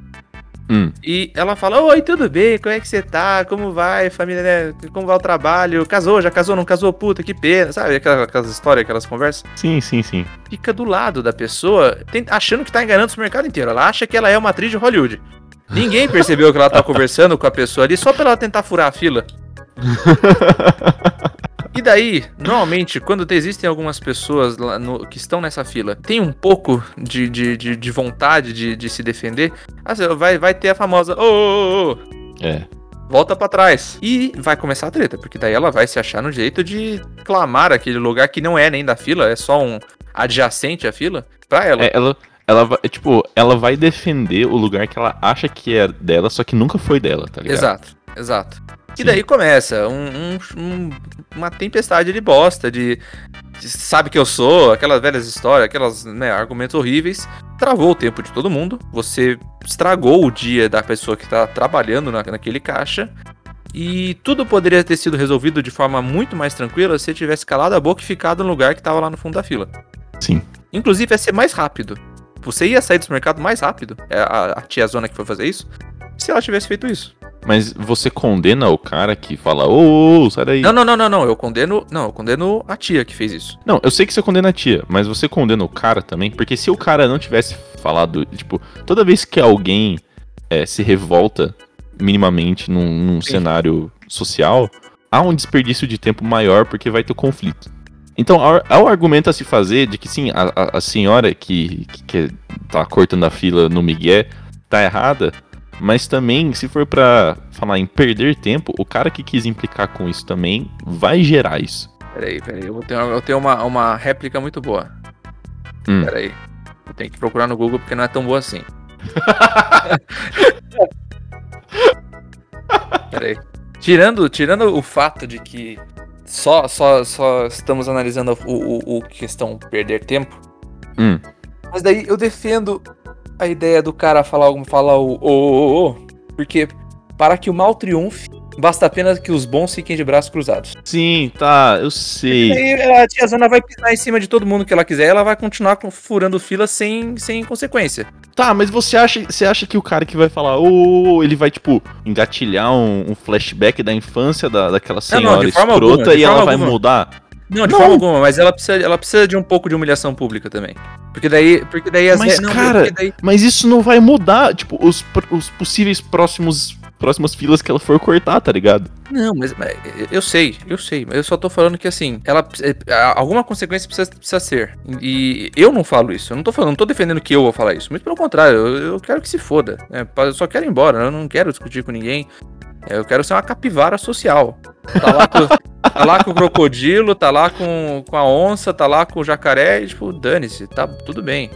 Hum. E ela fala: Oi, tudo bem? Como é que você tá? Como vai, família? né? Como vai o trabalho? Casou? Já casou? Não casou? Puta, que pena. Sabe aquelas, aquelas histórias, aquelas conversas? Sim, sim, sim. Fica do lado da pessoa, achando que tá enganando o supermercado inteiro. Ela acha que ela é uma atriz de Hollywood. Ninguém percebeu que ela tá conversando com a pessoa ali só pra ela tentar furar a fila. E daí, normalmente, quando existem algumas pessoas lá no- que estão nessa fila, tem um pouco de, de, de, de vontade de, de se defender, você vai, vai ter a famosa, ô, ô, ô, É. volta pra trás. E vai começar a treta, porque daí ela vai se achar no jeito de clamar aquele lugar que não é nem da fila, é só um adjacente à fila, pra ela. É, ela, ela vai, é, tipo, ela vai defender o lugar que ela acha que é dela, só que nunca foi dela, tá ligado? Exato, exato. E daí começa um- um- um- uma tempestade de bosta, de, de sabe que eu sou, aquelas velhas histórias, aquelas né, argumentos horríveis. Travou o tempo de todo mundo, você estragou o dia da pessoa que tá trabalhando na, naquele caixa. E tudo poderia ter sido resolvido de forma muito mais tranquila se tivesse calado a boca e ficado no lugar que tava lá no fundo da fila. Sim. Inclusive ia ser mais rápido. Você ia sair do supermercado mais rápido, é a, a tiazona que foi fazer isso, se ela tivesse feito isso. Mas você condena o cara que fala, ô, ô, sai daí. Não, não, não, não, não. Eu condeno. Não, eu condeno a tia que fez isso. Não, eu sei que você condena a tia, mas você condena o cara também, porque se o cara não tivesse falado, tipo, toda vez que alguém é, se revolta minimamente num, num cenário social, há um desperdício de tempo maior porque vai ter conflito. Então, um argumento a se fazer de que sim, a, a- senhora que, que, que tá cortando a fila no Miguel tá errada, mas também, se for pra falar em perder tempo, o cara que quis implicar com isso também vai gerar isso. Peraí, peraí. Eu ter, eu tenho uma, uma réplica muito boa. Hum. Peraí. Eu tenho que procurar no Google porque não é tão boa assim. peraí. Tirando, tirando o fato de que só, só, só estamos analisando o, o, o questão perder tempo. Hum. Mas daí eu defendo a ideia do cara falar, algum- falar o ô, ô, ô, porque para que o mal triunfe, basta apenas que os bons fiquem de braços cruzados. Sim, tá, eu E sei. aí a tia Zona vai pisar em cima de todo mundo que ela quiser, ela vai continuar furando fila sem, sem consequência. Tá, mas você acha, você acha que o cara que vai falar, ô, ele vai, tipo, engatilhar um, um flashback da infância da, daquela Não, não, senhora forma escrota alguma, e ela forma vai alguma. mudar? Não, de Não. forma alguma, mas ela precisa, ela precisa de um pouco de humilhação pública também. Porque daí, porque daí as Mas, re- não, cara, daí- Mas isso não vai mudar, tipo, os, os possíveis próximos próximas filas que ela for cortar, tá ligado? Não, mas, mas eu sei, eu sei, mas eu só tô falando que assim, ela é, alguma consequência precisa, precisa ser. E eu não falo isso, eu não tô falando, não tô defendendo que eu vou falar isso. Muito pelo contrário, eu, eu quero que se foda. né? Eu só quero ir embora, eu não quero discutir com ninguém. Eu quero ser uma capivara social. Tá lá com, tá lá com o crocodilo, tá lá com, com a onça, tá lá com o jacaré, e tipo, dane-se, tá tudo bem.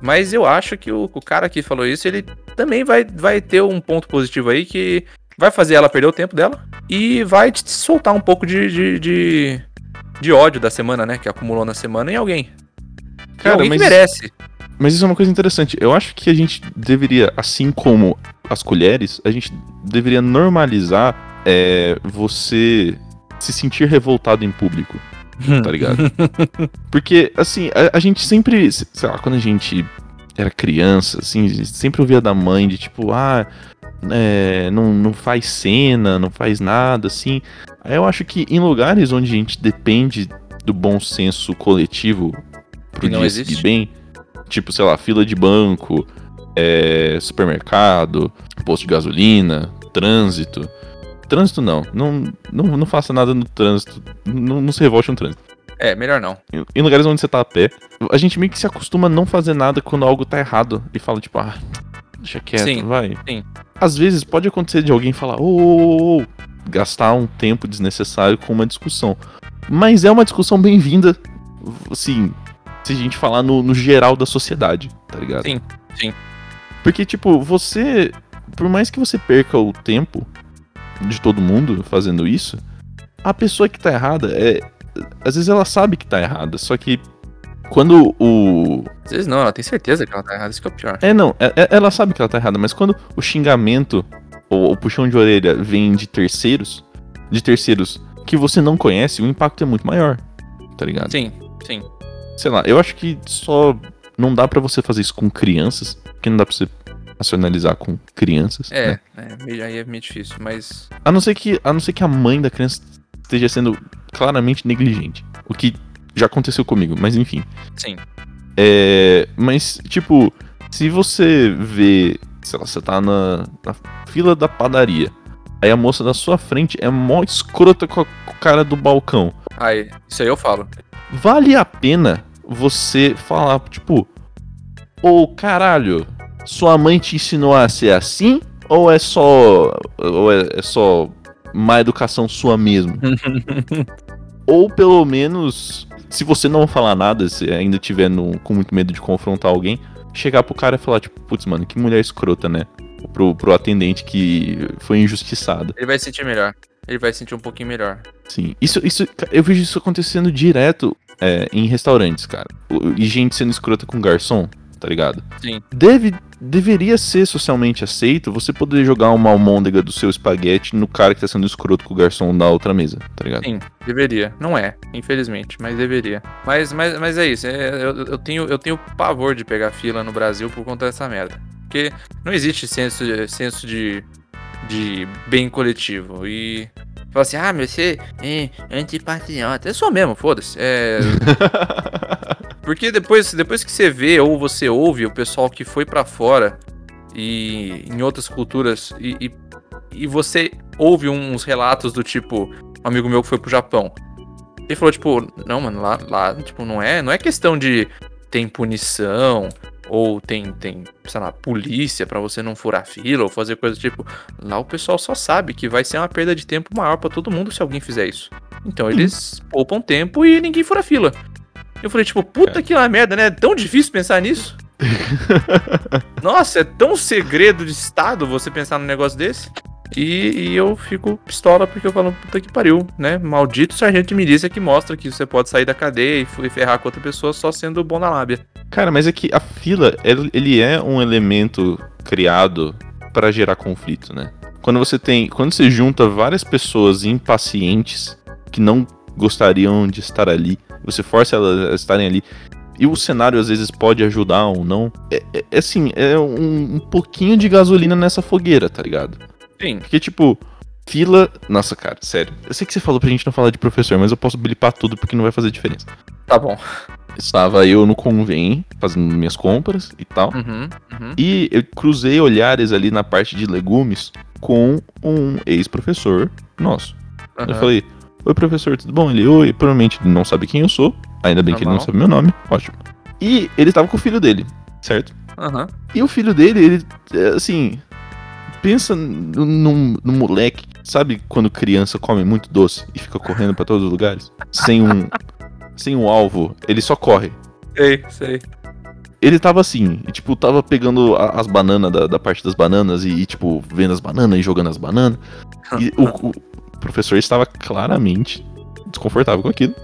Mas eu acho que o, o cara que falou isso, ele também vai, vai ter um ponto positivo aí que vai fazer ela perder o tempo dela e vai te soltar um pouco de, de, de, de ódio da semana, né? Que acumulou na semana em alguém. Cara, alguém mas- que merece. Mas isso é uma coisa interessante. Eu acho que a gente deveria, assim como as colheres, a gente deveria normalizar é, você se sentir revoltado em público, tá ligado? Porque, assim, a, a gente sempre, sei lá, quando a gente era criança, assim, a gente sempre ouvia da mãe de tipo, ah, é, não, não faz cena, não faz nada, assim. Aí eu acho que em lugares onde a gente depende do bom senso coletivo pro dia seguir bem, tipo, sei lá, fila de banco, é, supermercado, posto de gasolina, trânsito. Trânsito não, não, não, não faça nada no trânsito, não, não se revolte no trânsito. É, melhor não. Em- Em lugares onde você tá a pé, a gente meio que se acostuma a não fazer nada quando algo tá errado e fala, tipo, ah, deixa quieto, Sim, vai. sim. Às vezes pode acontecer de alguém falar, ô, ô, ô, ô, gastar um tempo desnecessário com uma discussão. Mas é uma discussão bem-vinda, assim, se a gente falar no, no geral da sociedade, tá ligado? Sim, sim. Porque, tipo, você, por mais que você perca o tempo de todo mundo fazendo isso, a pessoa que tá errada é. Às vezes ela sabe que tá errada, só que quando o. Às vezes não, ela tem certeza que ela tá errada, isso que é o pior. É, não, é- é- ela sabe que ela tá errada, mas quando o xingamento ou o puxão de orelha vem de terceiros, de terceiros que você não conhece, o impacto é muito maior, tá ligado? Sim, sim. Sei lá, eu acho que só não dá pra você fazer isso com crianças, porque não dá pra você nacionalizar com crianças. né? É, é, meio- aí é meio difícil, mas. A não ser que a não ser que a mãe da criança esteja sendo claramente negligente, o que já aconteceu comigo, mas enfim. Sim. É, mas tipo, se você vê, sei lá, você tá na, na fila da padaria, aí a moça da sua frente é mó escrota com, a- com o cara do balcão. Aí, isso aí eu falo. Vale a pena você falar, tipo, ô caralho, sua mãe te ensinou a ser assim? Ou é só. Ou é, é só má educação sua mesmo? ou pelo menos, se você não falar nada, se ainda tiver no- com muito medo de confrontar alguém, chegar pro cara e falar, tipo, putz, mano, que mulher escrota, né? Pro, pro atendente que foi injustiçado. Ele vai se sentir melhor. Ele vai se sentir um pouquinho melhor. Sim, isso, isso, eu vejo isso acontecendo direto é, em restaurantes, cara. E gente sendo escrota com garçom, tá ligado? Sim. Deve, deveria ser socialmente aceito você poder jogar uma almôndega do seu espaguete no cara que tá sendo escroto com o garçom da outra mesa, tá ligado? Sim, deveria. Não é, infelizmente, mas deveria. Mas, mas, mas é isso. é, eu, eu tenho, eu tenho pavor de pegar fila no Brasil por conta dessa merda. Porque não existe senso, de- senso de, de bem coletivo. E fala assim, ah, mas você é antipatriota. Eu sou mesmo, foda-se. É, porque depois, depois que você vê ou você ouve o pessoal que foi pra fora e em outras culturas e, e, e você ouve uns relatos do tipo, um amigo meu que foi pro Japão. Ele falou, tipo, não, mano, lá, lá tipo, não é, não é questão de tem punição ou tem, tem, sei lá, polícia pra você não furar fila ou fazer coisa do tipo. Lá o pessoal só sabe que vai ser uma perda de tempo maior pra todo mundo se alguém fizer isso. Então eles poupam tempo e ninguém fura fila. Eu falei, tipo, puta que lá merda, né? É tão difícil pensar nisso. Nossa, é tão segredo de Estado você pensar num negócio desse. E, e eu fico pistola porque eu falo, puta que pariu, né? Maldito sargento de milícia que mostra que você pode sair da cadeia e ferrar com outra pessoa só sendo bom na lábia. Cara, mas é que a fila, ele é um elemento criado pra gerar conflito, né? Quando você tem, quando você junta várias pessoas impacientes que não gostariam de estar ali, você força elas a estarem ali, e o cenário às vezes pode ajudar ou não. É, é- é assim, é um, um pouquinho de gasolina nessa fogueira, tá ligado? Sim. Porque, tipo, fila. Nossa, cara, sério. Eu sei que você falou pra gente não falar de professor, mas eu posso blipar tudo porque não vai fazer diferença. Tá bom. Estava eu no convém, fazendo minhas compras e tal. Uhum, uhum. E eu cruzei olhares ali na parte de legumes com um ex-professor nosso. Eu aham. falei, oi professor, tudo bom? Ele, oi, provavelmente não sabe quem eu sou. Ainda bem que ele não sabe meu nome. Ótimo. E ele tava com o filho dele, certo? Aham. E o filho dele, ele, é, assim, pensa num, num- moleque, sabe quando criança come muito doce e fica correndo pra todos os lugares? Sem um, sem um alvo, ele só corre. Sei, sei. Ele tava assim, e, tipo, tava pegando a- as bananas da, da parte das bananas e, e, tipo, vendo as bananas e jogando as bananas. E o, o professor estava claramente desconfortável com aquilo.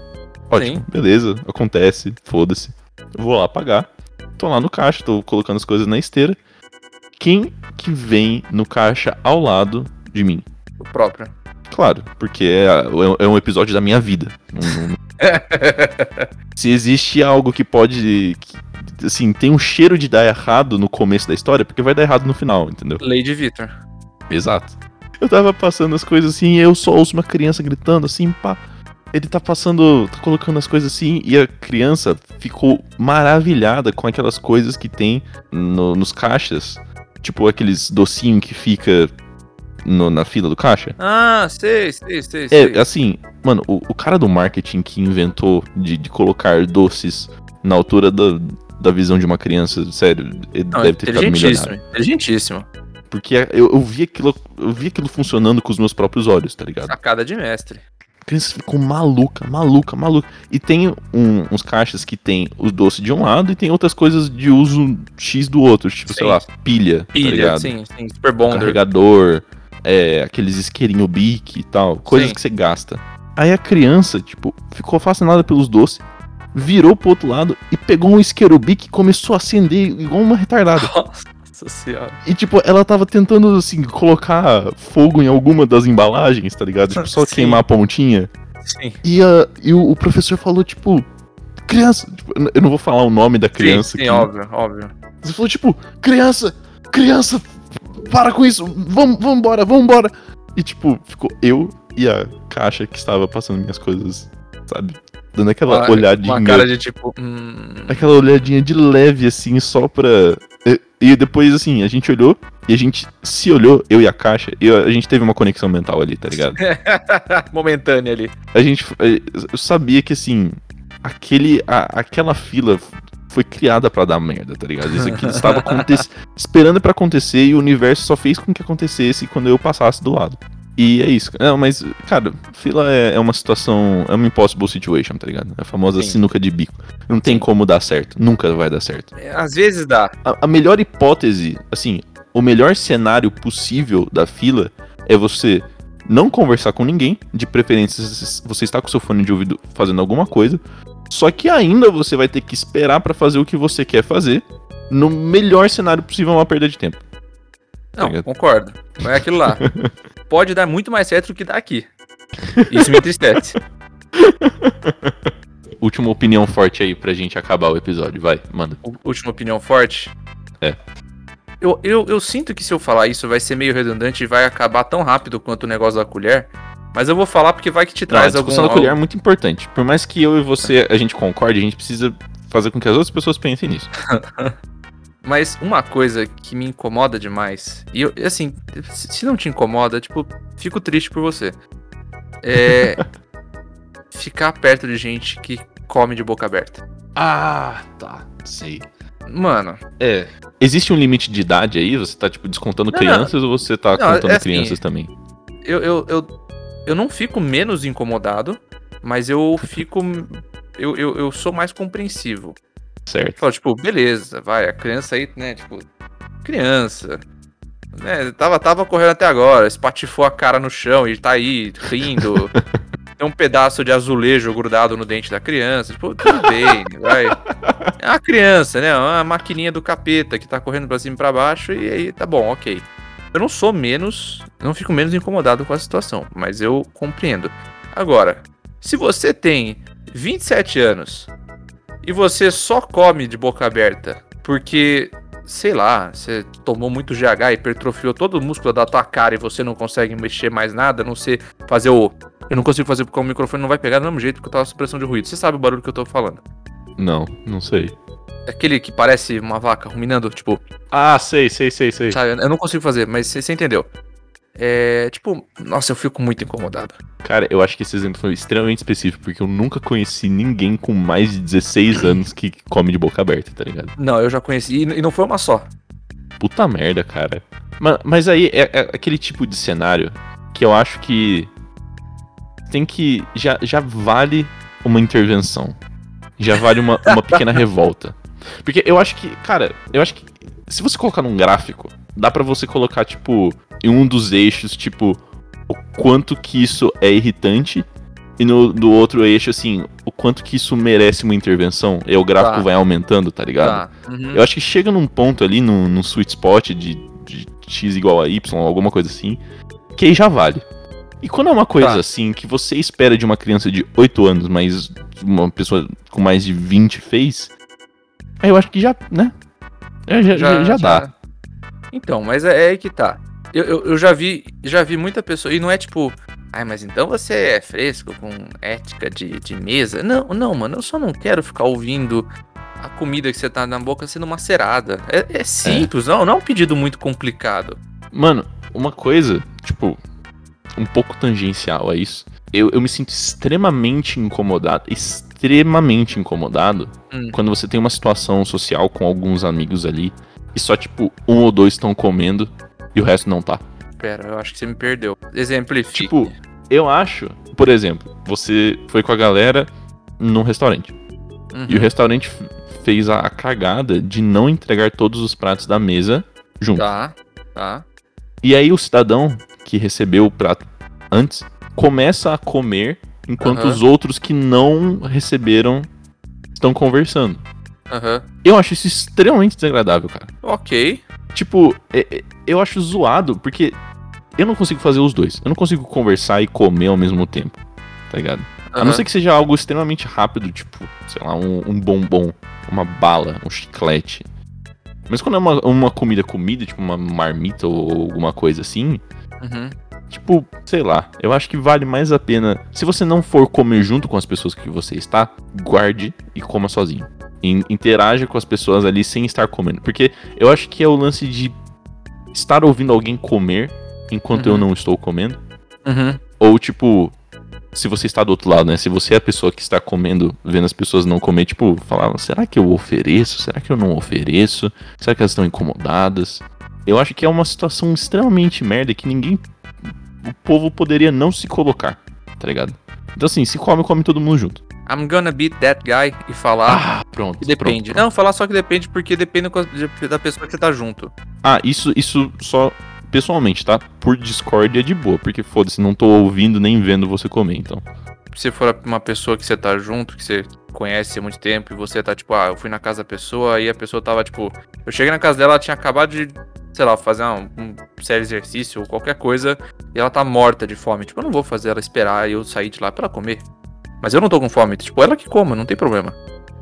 Ótimo, Sim. beleza, acontece, foda-se. Vou lá pagar. Tô lá no caixa, tô colocando as coisas na esteira. Quem que vem no caixa ao lado de mim? O próprio. Claro, porque é, é um episódio da minha vida. Não- não- Se existe algo que pode. que, assim, tem um cheiro de dar errado no começo da história, porque vai dar errado no final, entendeu? Lady Victor. Exato. Eu tava passando as coisas assim, e eu só ouço uma criança gritando assim, pá. Ele tá passando, tá colocando as coisas assim, e a criança ficou maravilhada com aquelas coisas que tem no- nos caixas. Tipo aqueles docinhos que fica no- na fila do caixa. Ah, sei, sei, sei, sei. É, assim, mano, o, o cara do marketing que inventou de, de colocar doces na altura da, da visão de uma criança, sério, ele Não, deve ter ficado inteligentíssimo, milionário. inteligentíssimo. Porque eu, eu vi aquilo, eu vi aquilo funcionando com os meus próprios olhos, tá ligado? Sacada de mestre. A criança ficou maluca, maluca, maluca. E tem um- uns caixas que tem o doce de um lado e tem outras coisas de uso X do outro, tipo, sei Sim. lá, pilha, tá Pilha, ligado? sim, sim. Super Bonder. carregador, é, aqueles isqueirinho bic e tal, coisas Sim. que você gasta. Aí a criança, tipo, ficou fascinada pelos doces, virou pro outro lado e pegou um isqueiro bic e começou a acender igual uma retardada. Nossa senhora. E, tipo, ela tava tentando, assim, colocar fogo em alguma das embalagens, tá ligado? Tipo, só Sim. queimar a pontinha. Sim. E, a, e o, o professor falou, tipo, criança, tipo, eu não vou falar o nome da criança sim, aqui. sim, óbvio, óbvio. Você falou, tipo, criança, criança, para com isso, vamos, vamos embora, vamos embora. E, tipo, ficou eu e a caixa que estava passando minhas coisas, sabe? Dando aquela olhadinha. Uma cara de tipo. Hum, Aquela olhadinha de leve, assim, só pra. E, depois, assim, a gente olhou e a gente se olhou, eu e a caixa, e a gente teve uma conexão mental ali, tá ligado? momentânea ali. A gente. Eu sabia que, assim, aquele, a- aquela fila foi criada pra dar merda, tá ligado? Isso aqui estava esperando pra acontecer e o universo só fez com que acontecesse quando eu passasse do lado. E é isso. Não, mas, cara, fila é, é uma situação. É uma impossible situation, tá ligado? É a famosa Sim. sinuca de bico. Não tem como dar certo. Nunca vai dar certo. É, Às vezes dá. A, a melhor hipótese, assim, o melhor cenário possível da fila é você não conversar com ninguém, de preferência você está com seu fone de ouvido fazendo alguma coisa, só que ainda você vai ter que esperar pra fazer o que você quer fazer. No melhor cenário possível, é uma perda de tempo. Não, ligado? concordo. É aquilo lá. Pode dar muito mais certo do que dá aqui. Isso me entristece. Última opinião forte aí pra gente acabar o episódio, vai, manda. Última opinião forte. É. Eu, eu, eu sinto que se eu falar isso vai ser meio redundante e vai acabar tão rápido quanto o negócio da colher. Mas eu vou falar porque vai que te Não, a traz discussão algum. da colher é muito importante. Por mais que eu e você a gente concorde, a gente precisa fazer com que as outras pessoas pensem nisso. Mas uma coisa que me incomoda demais, e eu, assim, se não te incomoda, tipo, fico triste por você. É. ficar perto de gente que come de boca aberta. Ah, tá, sei. Mano, É. Existe um limite de idade aí? Você tá, tipo, descontando Não, crianças ou você tá Não, contando é assim, crianças também? eu, eu, eu, eu não fico menos incomodado, mas eu fico. Eu, eu, eu sou mais compreensivo. Certo. Tipo, beleza, vai, a criança aí, né, tipo, criança. né, tava, tava correndo até agora, espatifou a cara no chão e tá aí, rindo. Tem um pedaço de azulejo grudado no dente da criança. Tipo, tudo bem, vai. É uma criança, né? Uma maquininha do capeta que tá correndo pra cima e pra baixo e aí tá bom, ok. Eu não sou menos, eu não fico menos incomodado com a situação, mas eu compreendo. Agora, se você tem 27 anos e você só come de boca aberta porque, sei lá, você tomou muito GH, hipertrofiou todo o músculo da tua cara e você não consegue mexer mais nada, a não sei fazer o. Eu não consigo fazer porque o microfone não vai pegar do mesmo jeito porque eu tava supressão de ruído. Você sabe o barulho que eu tô falando. Não, não sei. Aquele que parece uma vaca ruminando, tipo, Ah, sei, sei, sei, sei. sabe? Eu não consigo fazer, mas você entendeu. É, tipo, nossa, eu fico muito incomodado. Cara, eu acho que esse exemplo foi extremamente específico, porque eu nunca conheci ninguém com mais de 16 anos que come de boca aberta, tá ligado? Não, eu já conheci, e não foi uma só. Puta merda, cara. Ma- Mas aí é, é aquele tipo de cenário que eu acho que tem que. Já, já vale uma intervenção. Já vale uma, uma pequena revolta. Porque eu acho que, cara, eu acho que se você colocar num gráfico, dá pra você colocar, tipo, em um dos eixos, tipo, o quanto que isso é irritante. E no do outro eixo, assim, o quanto que isso merece uma intervenção. E o gráfico Tá. vai aumentando, tá ligado? Tá. Uhum. Eu acho que chega num ponto ali, num, num sweet spot de, de x igual a y, alguma coisa assim, que aí já vale. E quando é uma coisa Tá. assim, que você espera de uma criança de 8 anos, mas uma pessoa com mais de 20 fez, aí eu acho que já, né? É, já, já, já dá. Então, mas é, é aí que tá. Eu, eu, eu já vi já vi muita pessoa. E não é tipo. Ai, mas então você é fresco com ética de, de mesa? Não, não, mano. Eu só não quero ficar ouvindo a comida que você tá na boca sendo macerada. É, é simples, Não, não é um pedido muito complicado. Mano, uma coisa, tipo, um pouco tangencial a isso. Eu, eu me sinto extremamente incomodado, extremamente incomodado, Hum. quando você tem uma situação social com alguns amigos ali e só, tipo, um ou dois estão comendo e o resto não tá. Pera, eu acho que você me perdeu. Exemplifique. Tipo, eu acho, por exemplo, você foi com a galera num restaurante Uhum. e o restaurante f- fez a, a cagada de não entregar todos os pratos da mesa junto. Tá, tá. E aí o cidadão que recebeu o prato antes começa a comer enquanto Aham. os outros que não receberam estão conversando. Aham. Eu acho isso extremamente desagradável, cara. Ok. Tipo, é- é- eu acho zoado porque eu não consigo fazer os dois. Eu não consigo conversar e comer ao mesmo tempo, tá ligado? A não ser que seja algo extremamente rápido, tipo, sei lá, um, um bombom, uma bala, um chiclete. Mas quando é uma, uma comida comida, tipo uma marmita ou alguma coisa assim, Uhum. Tipo, sei lá, eu acho que vale mais a pena. Se você não for comer junto com as pessoas que você está, guarde e coma sozinho. In- interaja com as pessoas ali sem estar comendo. Porque eu acho que é o lance de estar ouvindo alguém comer enquanto eu Uhum. não estou comendo. Uhum. Ou tipo, se você está do outro lado, né? Se você é a pessoa que está comendo, vendo as pessoas não comer, tipo, falar, será que eu ofereço? Será que eu não ofereço? Será que elas estão incomodadas? Eu acho que é uma situação extremamente merda que ninguém. O povo poderia não se colocar, tá ligado? Então assim, se come, come todo mundo junto. I'm gonna beat that guy e falar Ah, pronto. que depende. pronto, pronto. Não, falar só que depende porque depende da pessoa que você tá junto. Ah, isso, isso só pessoalmente, tá? Por Discord é de boa, porque foda-se, não tô ouvindo nem vendo você comer, então. Se for uma pessoa que você tá junto, que você conhece há muito tempo e você tá tipo, ah, eu fui na casa da pessoa e a pessoa tava tipo, eu cheguei na casa dela, ela tinha acabado de, sei lá, fazer um, um sério exercício ou qualquer coisa e ela tá morta de fome. Tipo, eu não vou fazer ela esperar e eu sair de lá pra ela comer. Mas eu não tô com fome, tipo, ela que coma, não tem problema.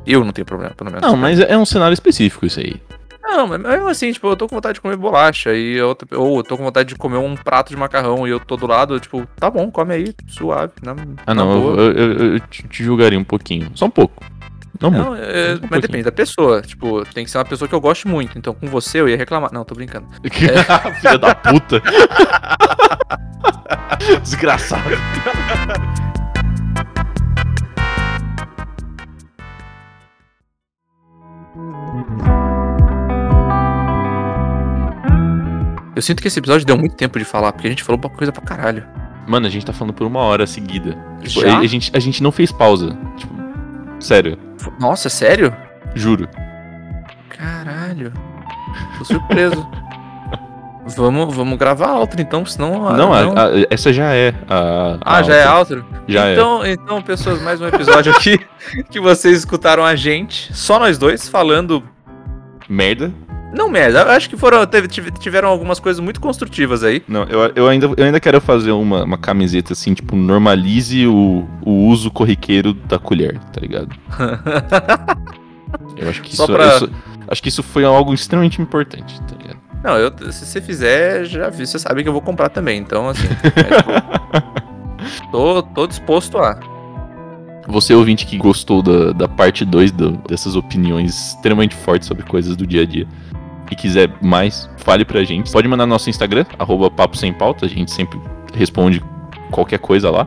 Eu não tenho problema, pelo menos. Não, mas é um cenário específico isso aí. Não, mas mesmo assim, tipo, eu tô com vontade de comer bolacha e outra, ou eu tô com vontade de comer um prato de macarrão e eu tô do lado, tipo, tá bom, come aí, suave. Na, Ah, não, eu, eu- eu- te julgaria um pouquinho. Só um pouco. Não. Não, é, um mas depende da pessoa. Tipo, tem que ser uma pessoa que eu goste muito. Então, com você eu ia reclamar. Não, tô brincando. Filha da puta. Desgraçado. Eu sinto que esse episódio deu muito tempo de falar, porque a gente falou uma coisa pra caralho. Mano, a gente tá falando por uma hora seguida. Tipo, a, a gente, a gente não fez pausa. Tipo, sério, Nossa, sério? juro. Caralho. Tô surpreso. Vamos, vamos gravar a outra então, senão. Não, a- a- essa já é a. Ah, a já é outra. outro? Já é. então, então, pessoas, mais um episódio aqui que vocês escutaram a gente, só nós dois, falando. Merda. Não merda, eu acho que foram, teve- tive- tiveram algumas coisas muito construtivas aí. Não, eu, eu, ainda, eu ainda quero fazer uma, uma camiseta assim, tipo, normalize o, o uso corriqueiro da colher, tá ligado? Eu acho que Só isso, pra- isso- Acho que isso foi algo extremamente importante, tá ligado? Não, eu, se você fizer, já vi, você sabe que eu vou comprar também, então assim. é, tipo, tô, tô disposto a. Você ouvinte que gostou da, da parte 2 dessas opiniões extremamente fortes sobre coisas do dia a dia e quiser mais, fale pra gente. Pode mandar no nosso Instagram, arroba papo sem pauta, a gente sempre responde qualquer coisa lá.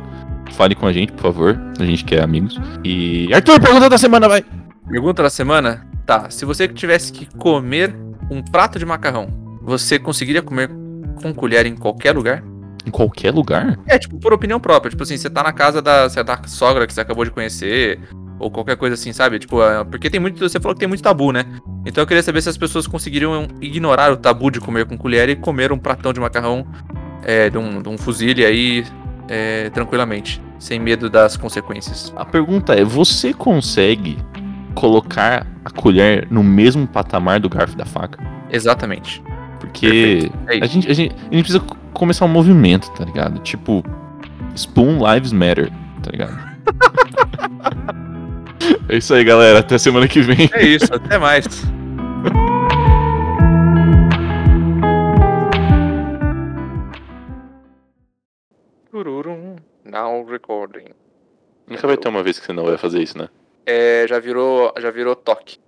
Fale com a gente, por favor, a gente quer amigos. E. Arthur, pergunta da semana, vai! Pergunta da semana? Tá, se você tivesse que comer um prato de macarrão, você conseguiria comer com colher em qualquer lugar? Em qualquer lugar? É, tipo, por opinião própria. Tipo assim, você tá na casa da, tá da sogra que você acabou de conhecer, ou qualquer coisa assim, sabe? Tipo, é, porque tem muito. Você falou que tem muito tabu, né? Então eu queria saber se as pessoas conseguiriam ignorar o tabu de comer com colher e comer um pratão de macarrão é, de, um, de um fuzile aí é, tranquilamente, sem medo das consequências. A pergunta é: você consegue colocar a colher no mesmo patamar do garfo e da faca? Exatamente. Porque. É a gente, a, gente, a gente precisa co- começar um movimento, tá ligado? Tipo, Spoon Lives Matter, tá ligado? é isso aí, galera. Até semana que vem. É isso, até mais. Tururum, now recording. Nunca vai ter uma vez que você não vai fazer isso, né? É, já virou, já virou toque.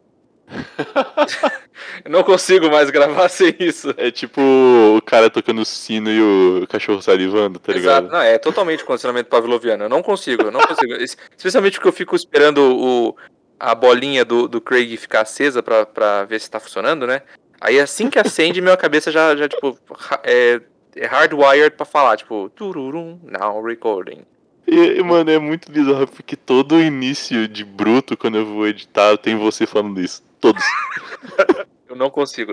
Eu não consigo mais gravar sem isso. É tipo o cara tocando sino e o cachorro salivando, tá Exato, não, é totalmente condicionamento pavloviano. Eu não consigo, eu não consigo. Es- Especialmente porque eu fico esperando o, a bolinha do, do Craig ficar acesa pra, pra ver se tá funcionando, né? Aí assim que acende, minha cabeça já, já tipo, é, é hardwired pra falar, tipo, tururum, now recording. E, mano, é muito bizarro porque todo início de bruto, quando eu vou editar, tem você falando isso. Todos. Eu não consigo.